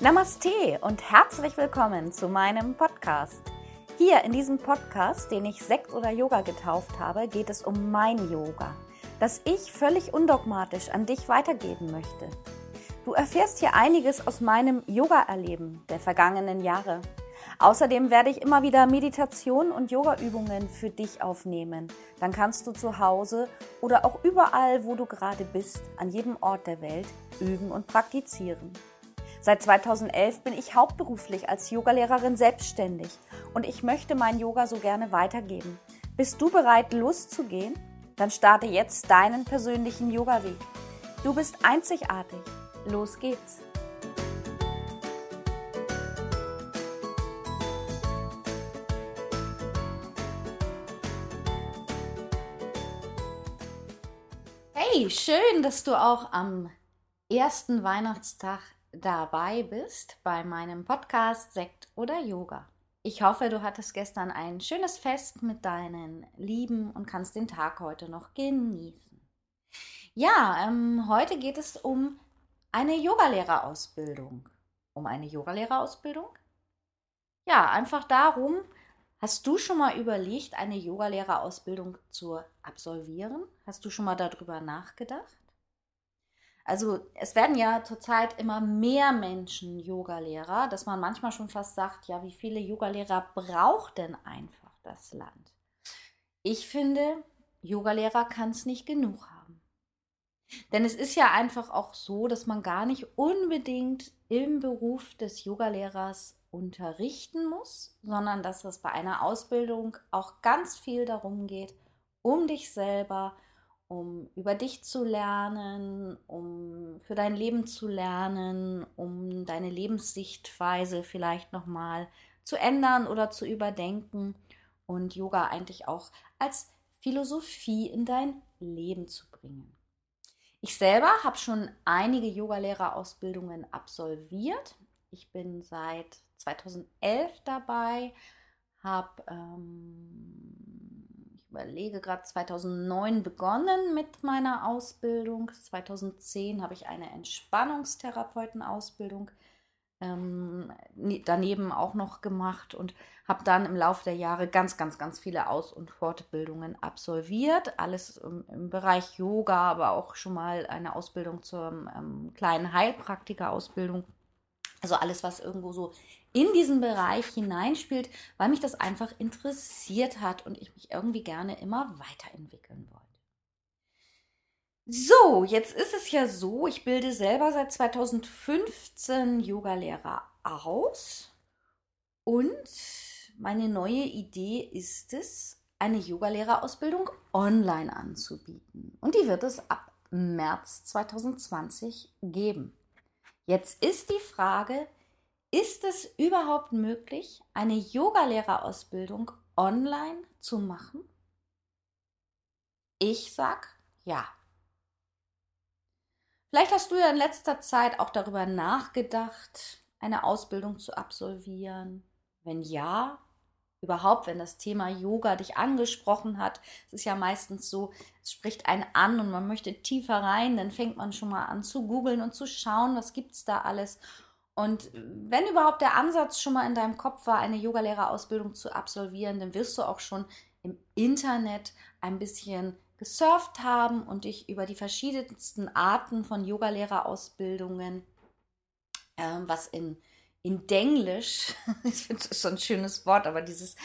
Namaste und herzlich willkommen zu meinem Podcast. Hier in diesem Podcast, den ich Sekt oder Yoga getauft habe, geht es um mein Yoga, das ich völlig undogmatisch an dich weitergeben möchte. Du erfährst hier einiges aus meinem Yoga-Erleben der vergangenen Jahre. Außerdem werde ich immer wieder Meditation und Yoga-Übungen für dich aufnehmen. Dann kannst du zu Hause oder auch überall, wo du gerade bist, an jedem Ort der Welt üben und praktizieren. Seit 2011 bin ich hauptberuflich als Yogalehrerin selbstständig und ich möchte mein Yoga so gerne weitergeben. Bist du bereit, loszugehen? Dann starte jetzt deinen persönlichen Yoga-Weg. Du bist einzigartig. Los geht's! Hey, schön, dass du auch am ersten Weihnachtstag dabei bist bei meinem Podcast Sekt oder Yoga. Ich hoffe, du hattest gestern ein schönes Fest mit deinen Lieben und kannst den Tag heute noch genießen. Ja, ähm, heute geht es um eine Yogalehrerausbildung. Um eine Yogalehrerausbildung? Ja, einfach darum, hast du schon mal überlegt, eine Yogalehrerausbildung zu absolvieren? Hast du schon mal darüber nachgedacht? Also es werden ja zurzeit immer mehr Menschen Yogalehrer, dass man manchmal schon fast sagt, ja, wie viele Yogalehrer braucht denn einfach das Land? Ich finde, Yogalehrer kann es nicht genug haben. Denn es ist ja einfach auch so, dass man gar nicht unbedingt im Beruf des Yogalehrers unterrichten muss, sondern dass es bei einer Ausbildung auch ganz viel darum geht, um dich selber, um über dich zu lernen, um für dein Leben zu lernen, um deine Lebenssichtweise vielleicht nochmal zu ändern oder zu überdenken und Yoga eigentlich auch als Philosophie in dein Leben zu bringen. Ich selber habe schon einige Yogalehrerausbildungen absolviert. Ich bin seit 2011 dabei, habe ähm, überlege gerade 2009 begonnen mit meiner Ausbildung. 2010 habe ich eine Entspannungstherapeutenausbildung ähm, daneben auch noch gemacht und habe dann im Laufe der Jahre ganz, ganz, ganz viele Aus- und Fortbildungen absolviert. Alles im, im, Bereich Yoga, aber auch schon mal eine Ausbildung zur ähm, kleinen Heilpraktiker-Ausbildung. Also alles, was irgendwo so in diesen Bereich hineinspielt, weil mich das einfach interessiert hat und ich mich irgendwie gerne immer weiterentwickeln wollte. So, jetzt ist es ja so, ich bilde selber seit 2015 Yogalehrer aus und meine neue Idee ist es, eine Yogalehrerausbildung online anzubieten. Und die wird es ab März 2020 geben. Jetzt ist die Frage, ist es überhaupt möglich, eine Yogalehrerausbildung online zu machen? Ich sag ja. Vielleicht hast du ja in letzter Zeit auch darüber nachgedacht, eine Ausbildung zu absolvieren. Wenn ja, überhaupt, wenn das Thema Yoga dich angesprochen hat. Es ist ja meistens so, es spricht einen an und man möchte tiefer rein, dann fängt man schon mal an zu googeln und zu schauen, was gibt es da alles. Und wenn überhaupt der Ansatz schon mal in deinem Kopf war, eine Yogalehrerausbildung zu absolvieren, dann wirst du auch schon im Internet ein bisschen gesurft haben und dich über die verschiedensten Arten von Yogalehrerausbildungen, äh, was in, in Denglisch, ich finde das so ein schönes Wort, aber dieses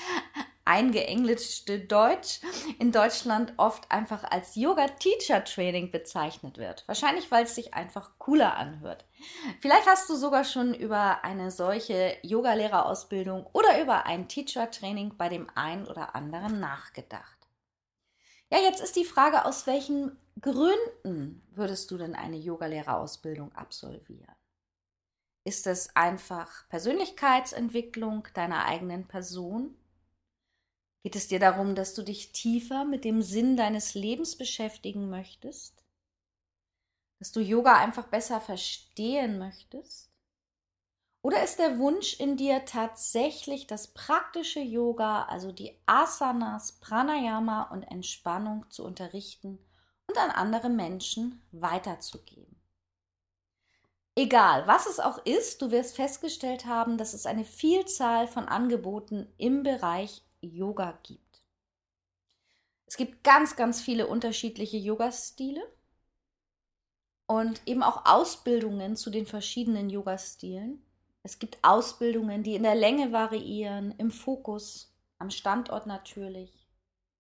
eingeenglischte Deutsch in Deutschland oft einfach als Yoga Teacher Training bezeichnet wird. Wahrscheinlich, weil es sich einfach cooler anhört. Vielleicht hast du sogar schon über eine solche Yogalehrerausbildung oder über ein Teacher Training bei dem einen oder anderen nachgedacht. Ja, jetzt ist die Frage, aus welchen Gründen würdest du denn eine Yogalehrerausbildung absolvieren? Ist es einfach Persönlichkeitsentwicklung deiner eigenen Person? Geht es dir darum, dass du dich tiefer mit dem Sinn deines Lebens beschäftigen möchtest? Dass du Yoga einfach besser verstehen möchtest? Oder ist der Wunsch in dir tatsächlich das praktische Yoga, also die Asanas, Pranayama und Entspannung zu unterrichten und an andere Menschen weiterzugeben? Egal, was es auch ist, du wirst festgestellt haben, dass es eine Vielzahl von Angeboten im Bereich Yoga gibt. Es gibt ganz, ganz viele unterschiedliche Yoga-Stile und eben auch Ausbildungen zu den verschiedenen Yoga-Stilen. Es gibt Ausbildungen, die in der Länge variieren, im Fokus, am Standort natürlich.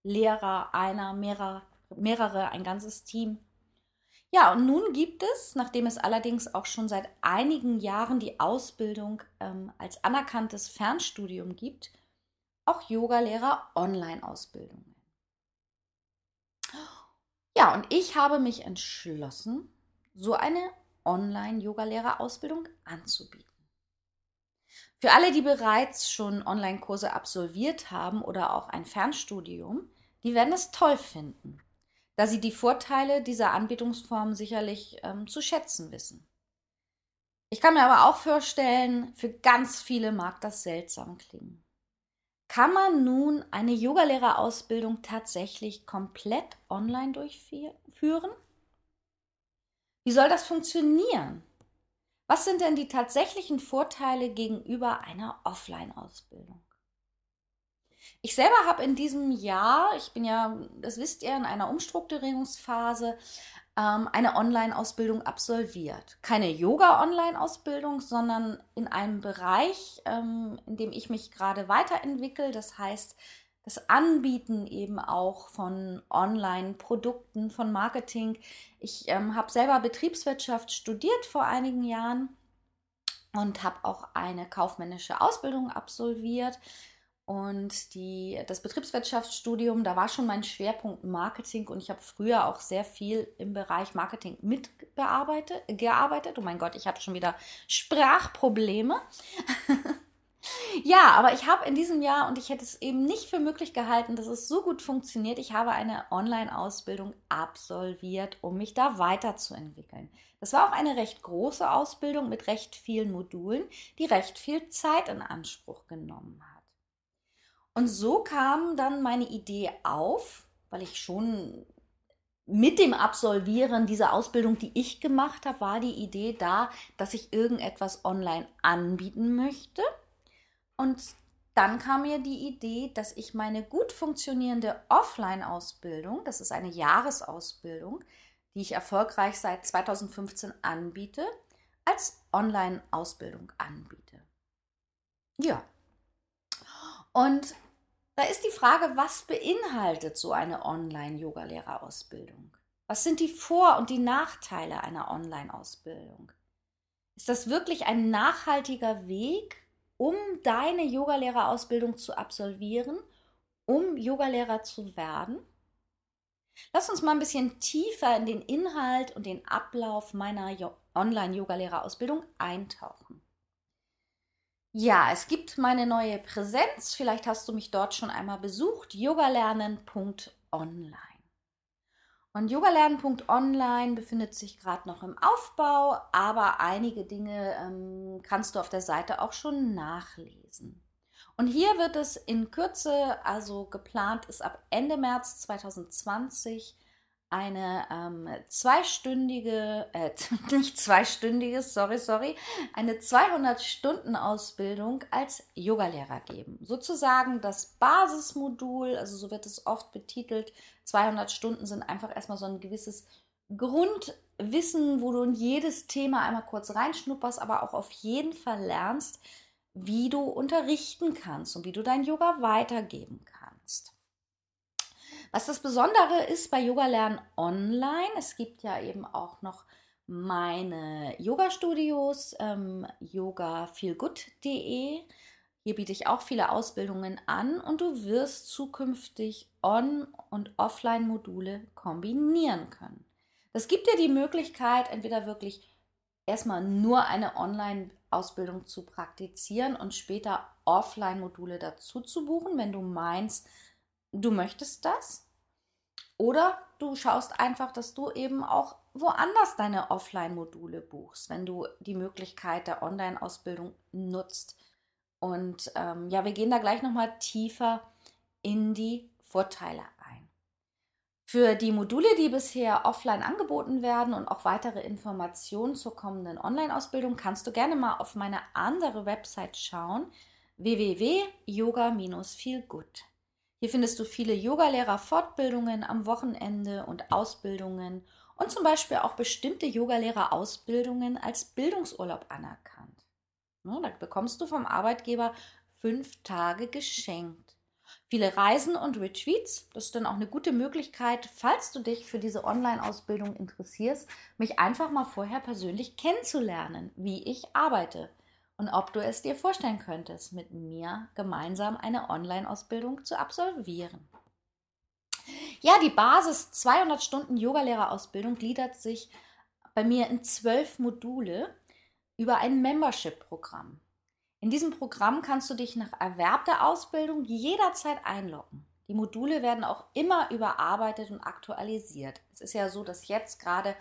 Lehrer, einer, mehrere, mehrere, ein ganzes Team. Ja, und nun gibt es, nachdem es allerdings auch schon seit einigen Jahren die Ausbildung ähm, als anerkanntes Fernstudium gibt, auch Yogalehrer Online-Ausbildungen. Ja, und ich habe mich entschlossen, so eine Online-Yogalehrerausbildung anzubieten. Für alle, die bereits schon Online-Kurse absolviert haben oder auch ein Fernstudium, die werden es toll finden da sie die Vorteile dieser Anbietungsform sicherlich ähm, zu schätzen wissen. Ich kann mir aber auch vorstellen, für ganz viele mag das seltsam klingen. Kann man nun eine Yogalehrerausbildung tatsächlich komplett online durchführen? Wie soll das funktionieren? Was sind denn die tatsächlichen Vorteile gegenüber einer Offline-Ausbildung? Ich selber habe in diesem Jahr, ich bin ja, das wisst ihr, in einer Umstrukturierungsphase, ähm, eine Online-Ausbildung absolviert. Keine Yoga-Online-Ausbildung, sondern in einem Bereich, ähm, in dem ich mich gerade weiterentwickle. Das heißt, das Anbieten eben auch von Online-Produkten, von Marketing. Ich ähm, habe selber Betriebswirtschaft studiert vor einigen Jahren und habe auch eine kaufmännische Ausbildung absolviert. Und die, das Betriebswirtschaftsstudium, da war schon mein Schwerpunkt Marketing und ich habe früher auch sehr viel im Bereich Marketing mitgearbeitet. Gearbeitet. Oh mein Gott, ich habe schon wieder Sprachprobleme. ja, aber ich habe in diesem Jahr und ich hätte es eben nicht für möglich gehalten, dass es so gut funktioniert. Ich habe eine Online-Ausbildung absolviert, um mich da weiterzuentwickeln. Das war auch eine recht große Ausbildung mit recht vielen Modulen, die recht viel Zeit in Anspruch genommen hat. Und so kam dann meine Idee auf, weil ich schon mit dem Absolvieren dieser Ausbildung, die ich gemacht habe, war die Idee da, dass ich irgendetwas online anbieten möchte. Und dann kam mir die Idee, dass ich meine gut funktionierende Offline-Ausbildung, das ist eine Jahresausbildung, die ich erfolgreich seit 2015 anbiete, als Online-Ausbildung anbiete. Ja. Und da ist die Frage, was beinhaltet so eine Online-Yoga-Lehrerausbildung? Was sind die Vor- und die Nachteile einer Online-Ausbildung? Ist das wirklich ein nachhaltiger Weg, um deine Yogalehrerausbildung zu absolvieren, um Yogalehrer zu werden? Lass uns mal ein bisschen tiefer in den Inhalt und den Ablauf meiner Online-Yogalehrerausbildung eintauchen. Ja, es gibt meine neue Präsenz. Vielleicht hast du mich dort schon einmal besucht. yogalernen.online. Und yogalernen.online befindet sich gerade noch im Aufbau, aber einige Dinge ähm, kannst du auf der Seite auch schon nachlesen. Und hier wird es in Kürze, also geplant ist ab Ende März 2020, eine ähm, zweistündige, äh, nicht zweistündiges, sorry, sorry, eine 200-Stunden-Ausbildung als Yogalehrer geben. Sozusagen das Basismodul, also so wird es oft betitelt. 200 Stunden sind einfach erstmal so ein gewisses Grundwissen, wo du in jedes Thema einmal kurz reinschnupperst, aber auch auf jeden Fall lernst, wie du unterrichten kannst und wie du dein Yoga weitergeben kannst. Was das Besondere ist bei Yoga Lernen Online, es gibt ja eben auch noch meine Yoga-Studios, ähm, yogafeelgood.de. Hier biete ich auch viele Ausbildungen an und du wirst zukünftig On- und Offline-Module kombinieren können. Das gibt dir die Möglichkeit, entweder wirklich erstmal nur eine Online-Ausbildung zu praktizieren und später Offline-Module dazu zu buchen, wenn du meinst, du möchtest das. Oder du schaust einfach, dass du eben auch woanders deine Offline-Module buchst, wenn du die Möglichkeit der Online-Ausbildung nutzt. Und ähm, ja, wir gehen da gleich nochmal tiefer in die Vorteile ein. Für die Module, die bisher offline angeboten werden und auch weitere Informationen zur kommenden Online-Ausbildung, kannst du gerne mal auf meine andere Website schauen, www.yoga-feelgood. Hier findest du viele Yogalehrer-Fortbildungen am Wochenende und Ausbildungen und zum Beispiel auch bestimmte Yogalehrer-Ausbildungen als Bildungsurlaub anerkannt. Da bekommst du vom Arbeitgeber fünf Tage geschenkt. Viele Reisen und Retreats, das ist dann auch eine gute Möglichkeit, falls du dich für diese Online-Ausbildung interessierst, mich einfach mal vorher persönlich kennenzulernen, wie ich arbeite und ob du es dir vorstellen könntest, mit mir gemeinsam eine Online-Ausbildung zu absolvieren. Ja, die Basis 200 Stunden Yogalehrerausbildung gliedert sich bei mir in zwölf Module über ein Membership-Programm. In diesem Programm kannst du dich nach Erwerb der Ausbildung jederzeit einloggen. Die Module werden auch immer überarbeitet und aktualisiert. Es ist ja so, dass jetzt gerade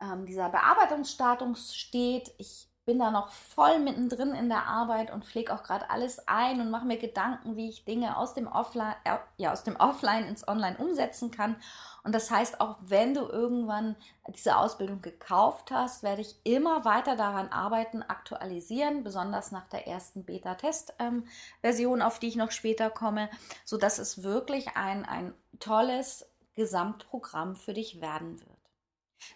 ähm, dieser Bearbeitungsstatus steht. Ich bin da noch voll mittendrin in der Arbeit und pflege auch gerade alles ein und mache mir Gedanken, wie ich Dinge aus dem, Offline, äh, ja, aus dem Offline ins Online umsetzen kann. Und das heißt, auch wenn du irgendwann diese Ausbildung gekauft hast, werde ich immer weiter daran arbeiten, aktualisieren, besonders nach der ersten Beta-Test-Version, ähm, auf die ich noch später komme, sodass es wirklich ein, ein tolles Gesamtprogramm für dich werden wird.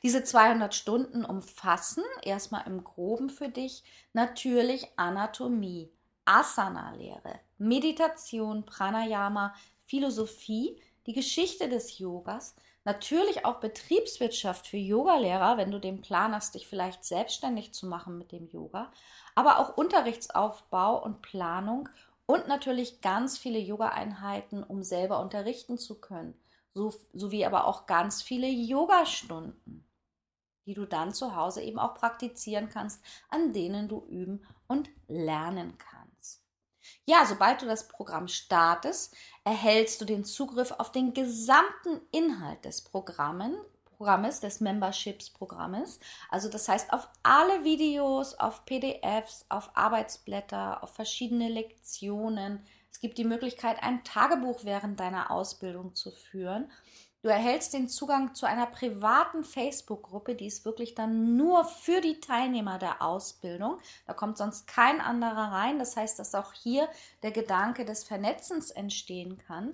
Diese 200 Stunden umfassen erstmal im groben für dich natürlich Anatomie, Asana-Lehre, Meditation, Pranayama, Philosophie, die Geschichte des Yogas, natürlich auch Betriebswirtschaft für Yogalehrer, wenn du den Plan hast, dich vielleicht selbstständig zu machen mit dem Yoga, aber auch Unterrichtsaufbau und Planung und natürlich ganz viele Yoga-Einheiten, um selber unterrichten zu können so, sowie aber auch ganz viele Yoga-Stunden, die du dann zu Hause eben auch praktizieren kannst, an denen du üben und lernen kannst. Ja, sobald du das Programm startest, erhältst du den Zugriff auf den gesamten Inhalt des Programmen, Programmes, des Memberships-Programmes. Also das heißt auf alle Videos, auf PDFs, auf Arbeitsblätter, auf verschiedene Lektionen, es gibt die Möglichkeit, ein Tagebuch während deiner Ausbildung zu führen. Du erhältst den Zugang zu einer privaten Facebook-Gruppe, die ist wirklich dann nur für die Teilnehmer der Ausbildung. Da kommt sonst kein anderer rein. Das heißt, dass auch hier der Gedanke des Vernetzens entstehen kann,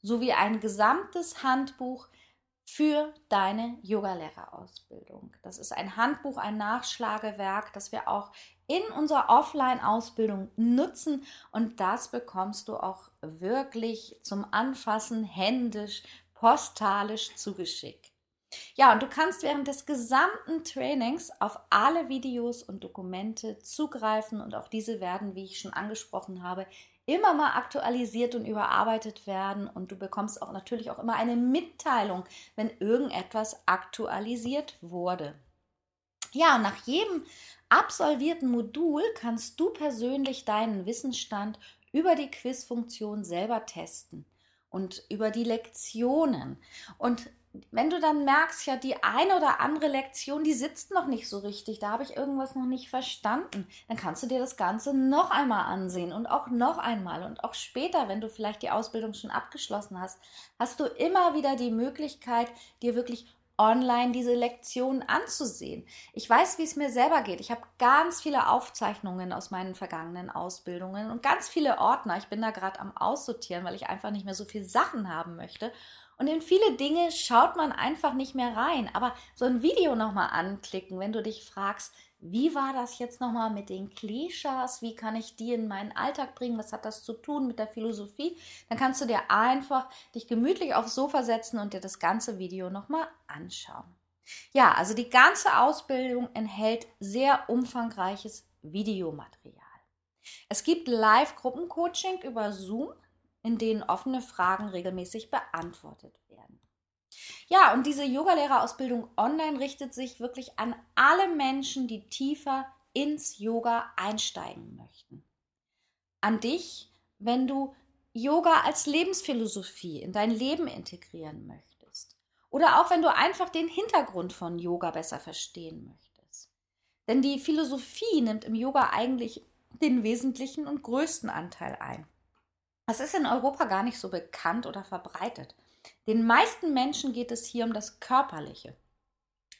sowie ein gesamtes Handbuch für deine Yogalehrerausbildung. Das ist ein Handbuch, ein Nachschlagewerk, das wir auch in unserer Offline-Ausbildung nutzen und das bekommst du auch wirklich zum Anfassen händisch, postalisch zugeschickt. Ja, und du kannst während des gesamten Trainings auf alle Videos und Dokumente zugreifen und auch diese werden, wie ich schon angesprochen habe, immer mal aktualisiert und überarbeitet werden und du bekommst auch natürlich auch immer eine Mitteilung, wenn irgendetwas aktualisiert wurde. Ja, und nach jedem absolvierten Modul kannst du persönlich deinen Wissensstand über die Quizfunktion selber testen und über die Lektionen. Und wenn du dann merkst, ja, die eine oder andere Lektion, die sitzt noch nicht so richtig, da habe ich irgendwas noch nicht verstanden, dann kannst du dir das Ganze noch einmal ansehen und auch noch einmal und auch später, wenn du vielleicht die Ausbildung schon abgeschlossen hast, hast du immer wieder die Möglichkeit, dir wirklich online diese Lektionen anzusehen. Ich weiß, wie es mir selber geht. Ich habe ganz viele Aufzeichnungen aus meinen vergangenen Ausbildungen und ganz viele Ordner. Ich bin da gerade am Aussortieren, weil ich einfach nicht mehr so viele Sachen haben möchte. Und in viele Dinge schaut man einfach nicht mehr rein. Aber so ein Video nochmal anklicken, wenn du dich fragst, wie war das jetzt nochmal mit den Klischees? Wie kann ich die in meinen Alltag bringen? Was hat das zu tun mit der Philosophie? Dann kannst du dir einfach dich gemütlich aufs Sofa setzen und dir das ganze Video nochmal anschauen. Ja, also die ganze Ausbildung enthält sehr umfangreiches Videomaterial. Es gibt Live-Gruppencoaching über Zoom in denen offene Fragen regelmäßig beantwortet werden. Ja, und diese Yogalehrerausbildung online richtet sich wirklich an alle Menschen, die tiefer ins Yoga einsteigen möchten. An dich, wenn du Yoga als Lebensphilosophie in dein Leben integrieren möchtest. Oder auch wenn du einfach den Hintergrund von Yoga besser verstehen möchtest. Denn die Philosophie nimmt im Yoga eigentlich den wesentlichen und größten Anteil ein. Das ist in Europa gar nicht so bekannt oder verbreitet. Den meisten Menschen geht es hier um das Körperliche,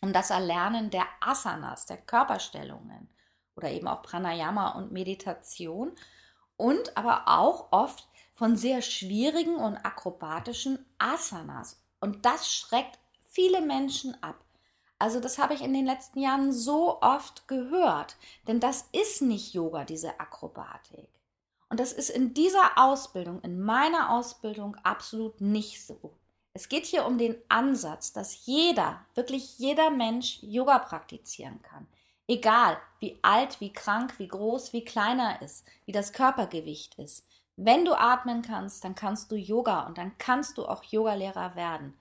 um das Erlernen der Asanas, der Körperstellungen oder eben auch Pranayama und Meditation und aber auch oft von sehr schwierigen und akrobatischen Asanas. Und das schreckt viele Menschen ab. Also das habe ich in den letzten Jahren so oft gehört, denn das ist nicht Yoga, diese Akrobatik. Und das ist in dieser Ausbildung, in meiner Ausbildung absolut nicht so. Es geht hier um den Ansatz, dass jeder, wirklich jeder Mensch Yoga praktizieren kann. Egal, wie alt, wie krank, wie groß, wie klein er ist, wie das Körpergewicht ist. Wenn du atmen kannst, dann kannst du Yoga und dann kannst du auch Yogalehrer werden.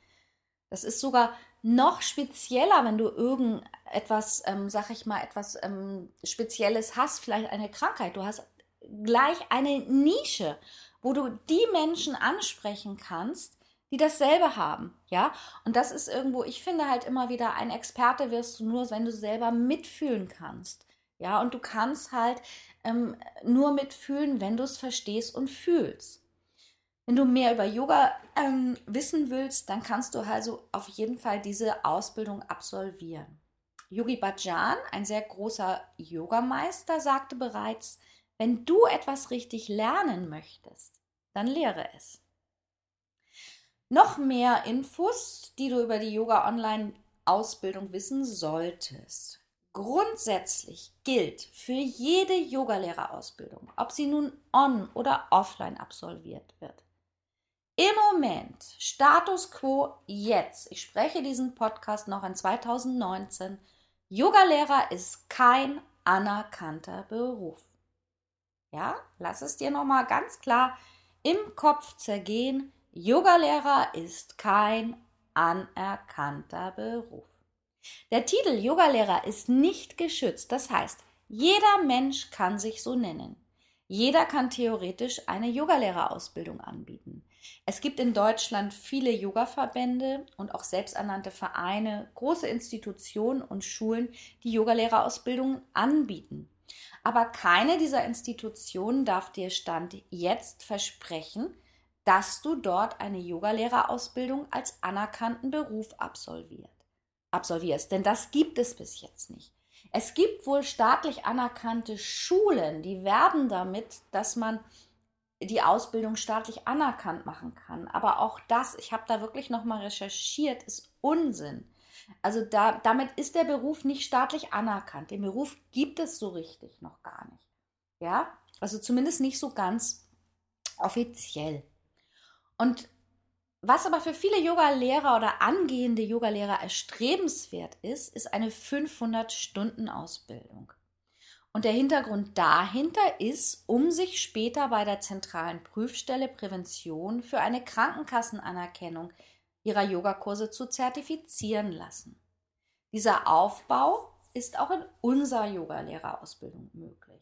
Das ist sogar noch spezieller, wenn du irgendetwas, ähm, sag ich mal, etwas ähm, Spezielles hast, vielleicht eine Krankheit. Du hast gleich eine Nische, wo du die Menschen ansprechen kannst, die dasselbe haben, ja. Und das ist irgendwo, ich finde halt immer wieder, ein Experte wirst du nur, wenn du selber mitfühlen kannst, ja. Und du kannst halt ähm, nur mitfühlen, wenn du es verstehst und fühlst. Wenn du mehr über Yoga ähm, wissen willst, dann kannst du also auf jeden Fall diese Ausbildung absolvieren. Yogi Bhajan, ein sehr großer Yogameister, sagte bereits, wenn du etwas richtig lernen möchtest, dann lehre es. Noch mehr Infos, die du über die Yoga Online Ausbildung wissen solltest. Grundsätzlich gilt für jede Yogalehrerausbildung, ob sie nun on oder offline absolviert wird. Im Moment, Status quo jetzt, ich spreche diesen Podcast noch in 2019, Yogalehrer ist kein anerkannter Beruf. Ja, lass es dir nochmal ganz klar im Kopf zergehen. Yogalehrer ist kein anerkannter Beruf. Der Titel Yogalehrer ist nicht geschützt, das heißt, jeder Mensch kann sich so nennen. Jeder kann theoretisch eine Yogalehrerausbildung anbieten. Es gibt in Deutschland viele Yogaverbände und auch selbsternannte Vereine, große Institutionen und Schulen, die Yogalehrerausbildungen anbieten. Aber keine dieser Institutionen darf dir Stand jetzt versprechen, dass du dort eine Yogalehrerausbildung als anerkannten Beruf absolviert, absolvierst. Denn das gibt es bis jetzt nicht. Es gibt wohl staatlich anerkannte Schulen, die werben damit, dass man die Ausbildung staatlich anerkannt machen kann. Aber auch das, ich habe da wirklich nochmal recherchiert, ist Unsinn. Also da, damit ist der Beruf nicht staatlich anerkannt. Den Beruf gibt es so richtig noch gar nicht. Ja, also zumindest nicht so ganz offiziell. Und was aber für viele Yoga-Lehrer oder angehende Yoga-Lehrer erstrebenswert ist, ist eine 500-Stunden-Ausbildung. Und der Hintergrund dahinter ist, um sich später bei der zentralen Prüfstelle Prävention für eine Krankenkassenanerkennung ihrer Yogakurse zu zertifizieren lassen. Dieser Aufbau ist auch in unserer Yogalehrerausbildung möglich.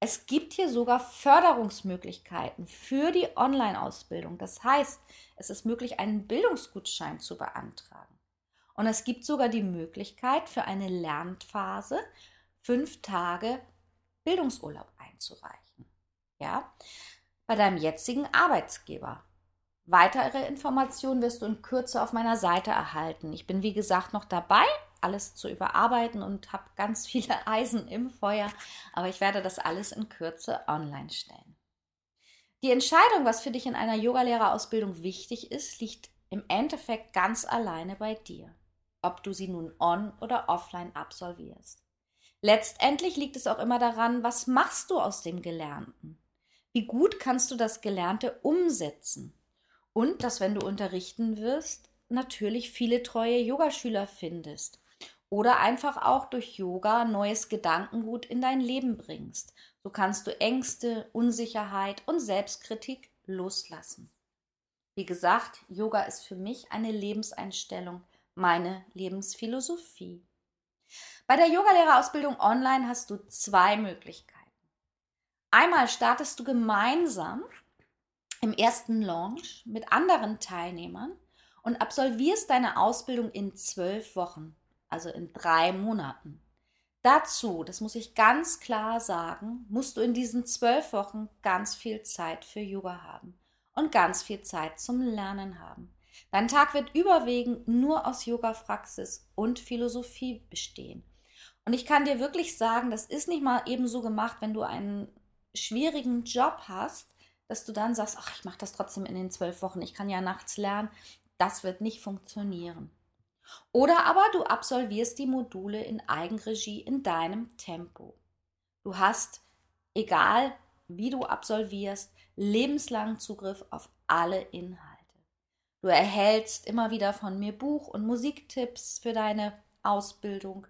Es gibt hier sogar Förderungsmöglichkeiten für die Online-Ausbildung. Das heißt, es ist möglich, einen Bildungsgutschein zu beantragen. Und es gibt sogar die Möglichkeit, für eine Lernphase fünf Tage Bildungsurlaub einzureichen. Ja, bei deinem jetzigen Arbeitsgeber. Weitere Informationen wirst du in Kürze auf meiner Seite erhalten. Ich bin, wie gesagt, noch dabei, alles zu überarbeiten und habe ganz viele Eisen im Feuer, aber ich werde das alles in Kürze online stellen. Die Entscheidung, was für dich in einer Yogalehrerausbildung wichtig ist, liegt im Endeffekt ganz alleine bei dir, ob du sie nun on oder offline absolvierst. Letztendlich liegt es auch immer daran, was machst du aus dem Gelernten? Wie gut kannst du das Gelernte umsetzen? Und dass, wenn du unterrichten wirst, natürlich viele treue Yogaschüler findest oder einfach auch durch Yoga neues Gedankengut in dein Leben bringst. So kannst du Ängste, Unsicherheit und Selbstkritik loslassen. Wie gesagt, Yoga ist für mich eine Lebenseinstellung, meine Lebensphilosophie. Bei der Yogalehrerausbildung online hast du zwei Möglichkeiten. Einmal startest du gemeinsam im ersten Launch mit anderen Teilnehmern und absolvierst deine Ausbildung in zwölf Wochen also in drei Monaten. Dazu, das muss ich ganz klar sagen, musst du in diesen zwölf Wochen ganz viel Zeit für Yoga haben und ganz viel Zeit zum Lernen haben. Dein Tag wird überwiegend nur aus Yoga-Praxis und Philosophie bestehen. Und ich kann dir wirklich sagen, das ist nicht mal eben so gemacht, wenn du einen schwierigen Job hast, dass du dann sagst, ach, ich mache das trotzdem in den zwölf Wochen, ich kann ja nachts lernen. Das wird nicht funktionieren. Oder aber du absolvierst die Module in Eigenregie in deinem Tempo. Du hast, egal wie du absolvierst, lebenslangen Zugriff auf alle Inhalte. Du erhältst immer wieder von mir Buch- und Musiktipps für deine Ausbildung.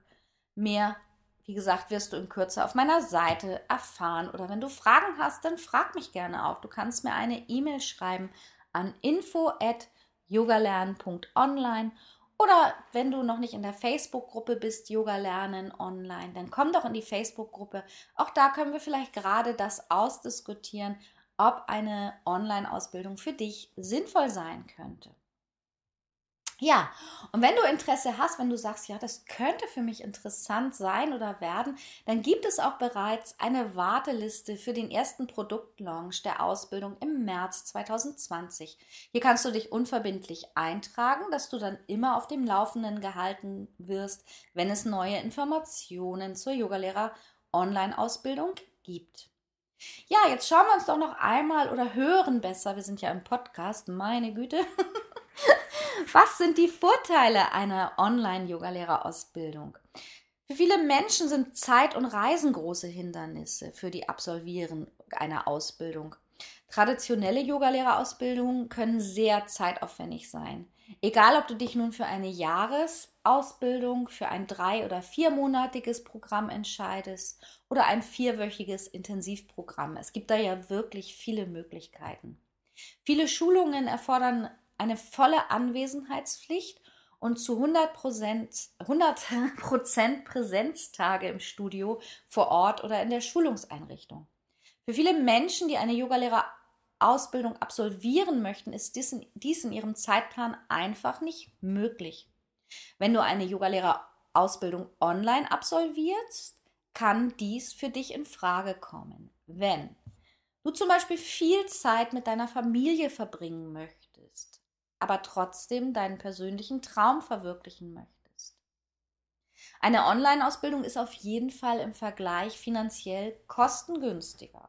Mehr, wie gesagt, wirst du in Kürze auf meiner Seite erfahren. Oder wenn du Fragen hast, dann frag mich gerne auch. Du kannst mir eine E-Mail schreiben an info at yogalernen.online oder wenn du noch nicht in der Facebook-Gruppe bist, Yoga lernen online, dann komm doch in die Facebook-Gruppe. Auch da können wir vielleicht gerade das ausdiskutieren, ob eine Online-Ausbildung für dich sinnvoll sein könnte. Ja, und wenn du Interesse hast, wenn du sagst, ja, das könnte für mich interessant sein oder werden, dann gibt es auch bereits eine Warteliste für den ersten Produktlaunch der Ausbildung im März 2020. Hier kannst du dich unverbindlich eintragen, dass du dann immer auf dem Laufenden gehalten wirst, wenn es neue Informationen zur Yogalehrer Online-Ausbildung gibt. Ja, jetzt schauen wir uns doch noch einmal oder hören besser, wir sind ja im Podcast, meine Güte. Was sind die Vorteile einer Online-Yogalehrerausbildung? Für viele Menschen sind Zeit und Reisen große Hindernisse für die Absolvieren einer Ausbildung. Traditionelle Yogalehrerausbildungen können sehr zeitaufwendig sein. Egal, ob du dich nun für eine Jahresausbildung, für ein drei- oder viermonatiges Programm entscheidest oder ein vierwöchiges Intensivprogramm. Es gibt da ja wirklich viele Möglichkeiten. Viele Schulungen erfordern eine volle Anwesenheitspflicht und zu 100 Prozent, 100 Präsenztage im Studio vor Ort oder in der Schulungseinrichtung. Für viele Menschen, die eine Yogalehrerausbildung absolvieren möchten, ist dies in, dies in ihrem Zeitplan einfach nicht möglich. Wenn du eine Yogalehrerausbildung online absolvierst, kann dies für dich in Frage kommen. Wenn du zum Beispiel viel Zeit mit deiner Familie verbringen möchtest, aber trotzdem deinen persönlichen Traum verwirklichen möchtest. Eine Online-Ausbildung ist auf jeden Fall im Vergleich finanziell kostengünstiger.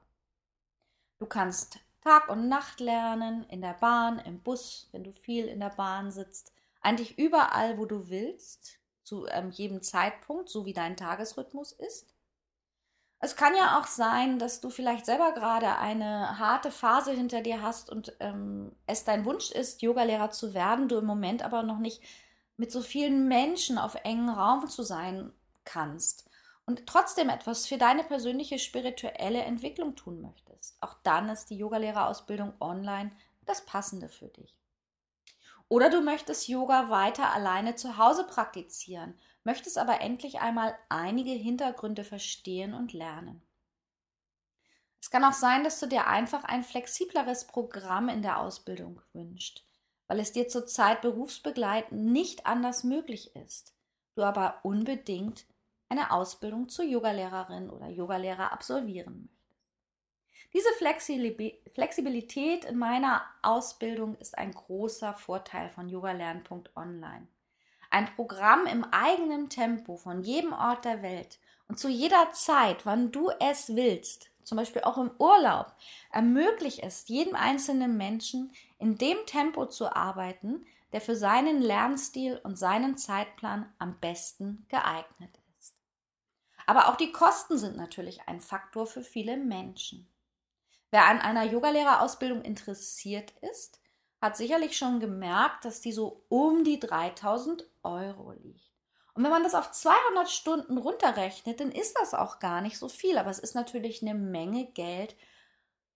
Du kannst Tag und Nacht lernen, in der Bahn, im Bus, wenn du viel in der Bahn sitzt, eigentlich überall, wo du willst, zu ähm, jedem Zeitpunkt, so wie dein Tagesrhythmus ist. Es kann ja auch sein, dass du vielleicht selber gerade eine harte Phase hinter dir hast und ähm, es dein Wunsch ist, Yogalehrer zu werden, du im Moment aber noch nicht mit so vielen Menschen auf engen Raum zu sein kannst und trotzdem etwas für deine persönliche spirituelle Entwicklung tun möchtest. Auch dann ist die Yogalehrerausbildung online das Passende für dich. Oder du möchtest Yoga weiter alleine zu Hause praktizieren möchtest aber endlich einmal einige Hintergründe verstehen und lernen. Es kann auch sein, dass du dir einfach ein flexibleres Programm in der Ausbildung wünschst, weil es dir zurzeit berufsbegleitend nicht anders möglich ist, du aber unbedingt eine Ausbildung zur Yogalehrerin oder Yogalehrer absolvieren möchtest. Diese Flexibilität in meiner Ausbildung ist ein großer Vorteil von yogalern.online. Ein Programm im eigenen Tempo von jedem Ort der Welt und zu jeder Zeit, wann du es willst, zum Beispiel auch im Urlaub, ermöglicht es jedem einzelnen Menschen, in dem Tempo zu arbeiten, der für seinen Lernstil und seinen Zeitplan am besten geeignet ist. Aber auch die Kosten sind natürlich ein Faktor für viele Menschen. Wer an einer Yogalehrerausbildung interessiert ist, hat sicherlich schon gemerkt, dass die so um die 3000 Euro liegt. Und wenn man das auf 200 Stunden runterrechnet, dann ist das auch gar nicht so viel. Aber es ist natürlich eine Menge Geld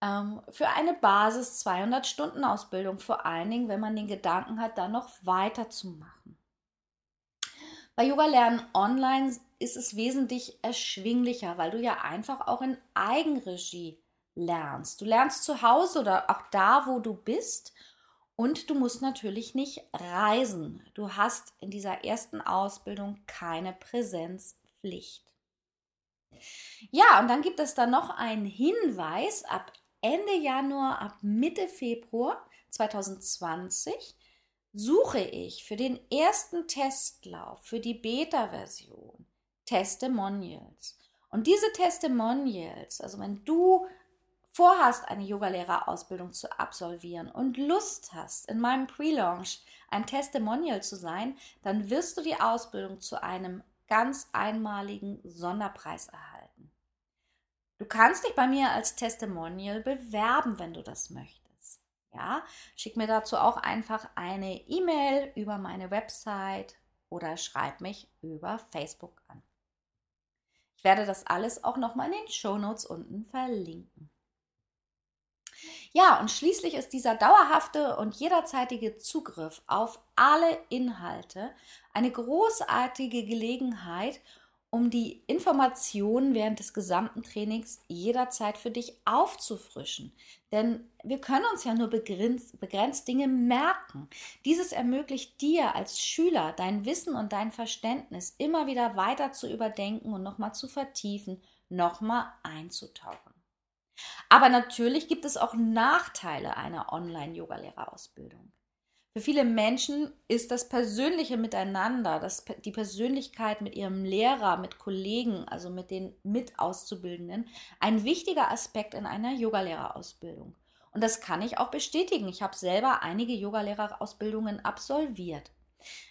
ähm, für eine Basis 200 Stunden Ausbildung. Vor allen Dingen, wenn man den Gedanken hat, dann noch weiterzumachen. Bei Yoga Lernen Online ist es wesentlich erschwinglicher, weil du ja einfach auch in Eigenregie lernst. Du lernst zu Hause oder auch da, wo du bist und du musst natürlich nicht reisen. Du hast in dieser ersten Ausbildung keine Präsenzpflicht. Ja, und dann gibt es da noch einen Hinweis ab Ende Januar, ab Mitte Februar 2020 suche ich für den ersten Testlauf, für die Beta-Version, Testimonials. Und diese Testimonials, also wenn du vorhast, eine Yogalehrerausbildung zu absolvieren und Lust hast, in meinem Pre-Launch ein Testimonial zu sein, dann wirst du die Ausbildung zu einem ganz einmaligen Sonderpreis erhalten. Du kannst dich bei mir als Testimonial bewerben, wenn du das möchtest. Ja, schick mir dazu auch einfach eine E-Mail über meine Website oder schreib mich über Facebook an. Ich werde das alles auch nochmal in den Show Notes unten verlinken. Ja, und schließlich ist dieser dauerhafte und jederzeitige Zugriff auf alle Inhalte eine großartige Gelegenheit, um die Informationen während des gesamten Trainings jederzeit für dich aufzufrischen. Denn wir können uns ja nur begrenzt, begrenzt, Dinge merken. Dieses ermöglicht dir als Schüler dein Wissen und dein Verständnis immer wieder weiter zu überdenken und nochmal zu vertiefen, nochmal einzutauchen. Aber natürlich gibt es auch Nachteile einer Online-Yoga-Lehrerausbildung. Für viele Menschen ist das persönliche Miteinander, das, die Persönlichkeit mit ihrem Lehrer, mit Kollegen, also mit den Mitauszubildenden, ein wichtiger Aspekt in einer Yogalehrerausbildung. Und das kann ich auch bestätigen. Ich habe selber einige Yogalehrerausbildungen absolviert.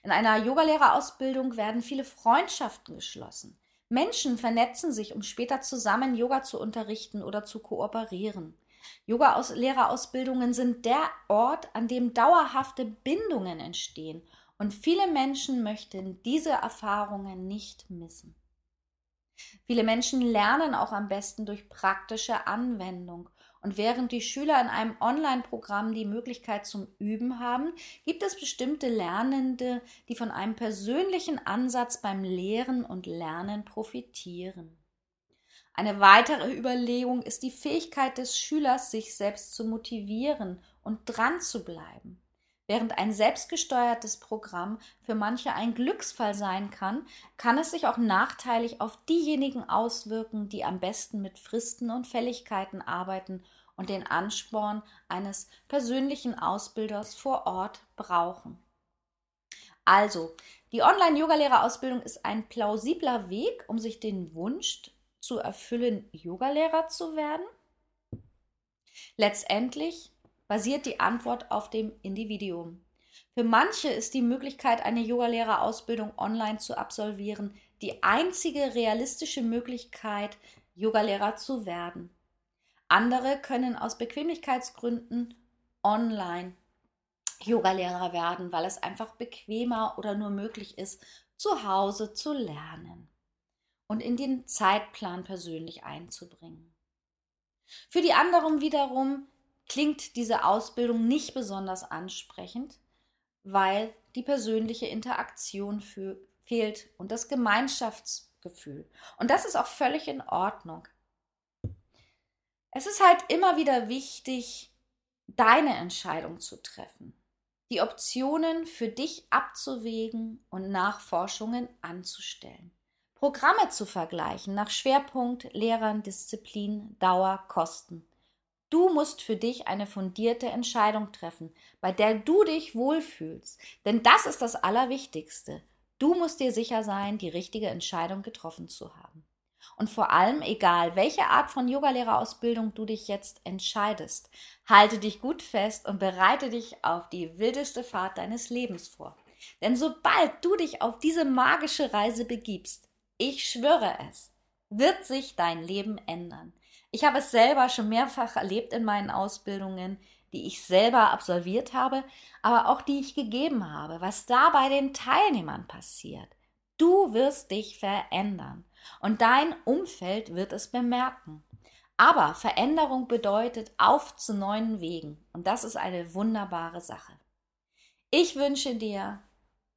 In einer Yogalehrerausbildung werden viele Freundschaften geschlossen. Menschen vernetzen sich, um später zusammen Yoga zu unterrichten oder zu kooperieren. Yoga-Lehrerausbildungen sind der Ort, an dem dauerhafte Bindungen entstehen und viele Menschen möchten diese Erfahrungen nicht missen. Viele Menschen lernen auch am besten durch praktische Anwendung. Und während die Schüler in einem Online-Programm die Möglichkeit zum Üben haben, gibt es bestimmte Lernende, die von einem persönlichen Ansatz beim Lehren und Lernen profitieren. Eine weitere Überlegung ist die Fähigkeit des Schülers, sich selbst zu motivieren und dran zu bleiben. Während ein selbstgesteuertes Programm für manche ein Glücksfall sein kann, kann es sich auch nachteilig auf diejenigen auswirken, die am besten mit Fristen und Fälligkeiten arbeiten und den Ansporn eines persönlichen Ausbilders vor Ort brauchen. Also, die Online-Yogalehrerausbildung ist ein plausibler Weg, um sich den Wunsch zu erfüllen, Yogalehrer zu werden? Letztendlich basiert die Antwort auf dem Individuum. Für manche ist die Möglichkeit, eine Yogalehrerausbildung online zu absolvieren, die einzige realistische Möglichkeit, Yogalehrer zu werden. Andere können aus Bequemlichkeitsgründen online Yogalehrer werden, weil es einfach bequemer oder nur möglich ist, zu Hause zu lernen und in den Zeitplan persönlich einzubringen. Für die anderen wiederum klingt diese Ausbildung nicht besonders ansprechend, weil die persönliche Interaktion fehlt und das Gemeinschaftsgefühl. Und das ist auch völlig in Ordnung. Es ist halt immer wieder wichtig, deine Entscheidung zu treffen, die Optionen für dich abzuwägen und Nachforschungen anzustellen. Programme zu vergleichen nach Schwerpunkt, Lehrern, Disziplin, Dauer, Kosten. Du musst für dich eine fundierte Entscheidung treffen, bei der du dich wohlfühlst. Denn das ist das Allerwichtigste. Du musst dir sicher sein, die richtige Entscheidung getroffen zu haben. Und vor allem, egal welche Art von Yogalehrerausbildung du dich jetzt entscheidest, halte dich gut fest und bereite dich auf die wildeste Fahrt deines Lebens vor. Denn sobald du dich auf diese magische Reise begibst, ich schwöre es, wird sich dein Leben ändern. Ich habe es selber schon mehrfach erlebt in meinen Ausbildungen, die ich selber absolviert habe, aber auch die ich gegeben habe, was da bei den Teilnehmern passiert. Du wirst dich verändern und dein Umfeld wird es bemerken. Aber Veränderung bedeutet auf zu neuen Wegen und das ist eine wunderbare Sache. Ich wünsche dir,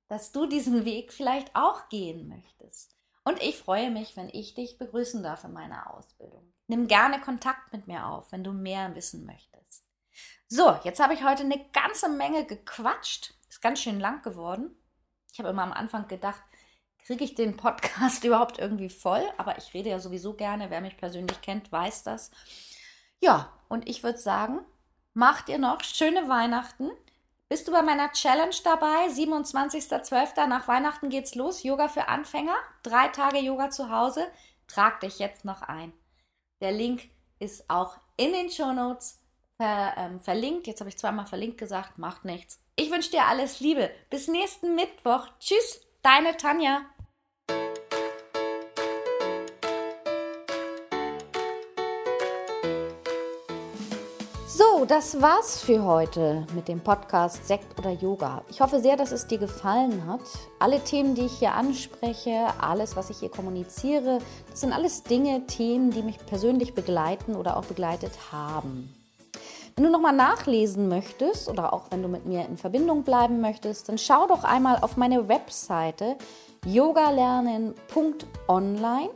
dass du diesen Weg vielleicht auch gehen möchtest und ich freue mich, wenn ich dich begrüßen darf in meiner Ausbildung. Nimm gerne Kontakt mit mir auf, wenn du mehr wissen möchtest. So, jetzt habe ich heute eine ganze Menge gequatscht. Ist ganz schön lang geworden. Ich habe immer am Anfang gedacht, kriege ich den Podcast überhaupt irgendwie voll? Aber ich rede ja sowieso gerne. Wer mich persönlich kennt, weiß das. Ja, und ich würde sagen, macht ihr noch schöne Weihnachten. Bist du bei meiner Challenge dabei? 27.12. nach Weihnachten geht's los. Yoga für Anfänger. Drei Tage Yoga zu Hause. Trag dich jetzt noch ein. Der Link ist auch in den Show Notes ver, ähm, verlinkt. Jetzt habe ich zweimal verlinkt gesagt, macht nichts. Ich wünsche dir alles Liebe. Bis nächsten Mittwoch. Tschüss, deine Tanja. Das war's für heute mit dem Podcast Sekt oder Yoga. Ich hoffe sehr, dass es dir gefallen hat. Alle Themen, die ich hier anspreche, alles, was ich hier kommuniziere, das sind alles Dinge, Themen, die mich persönlich begleiten oder auch begleitet haben. Wenn du nochmal nachlesen möchtest oder auch wenn du mit mir in Verbindung bleiben möchtest, dann schau doch einmal auf meine Webseite yogalernen.online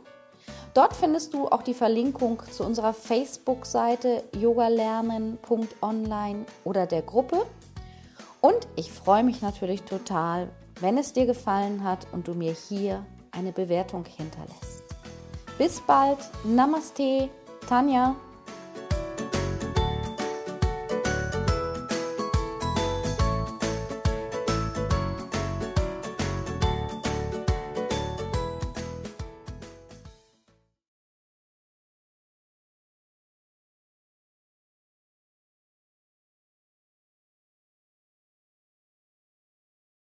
Dort findest du auch die Verlinkung zu unserer Facebook-Seite yogalernen.online oder der Gruppe. Und ich freue mich natürlich total, wenn es dir gefallen hat und du mir hier eine Bewertung hinterlässt. Bis bald. Namaste, Tanja.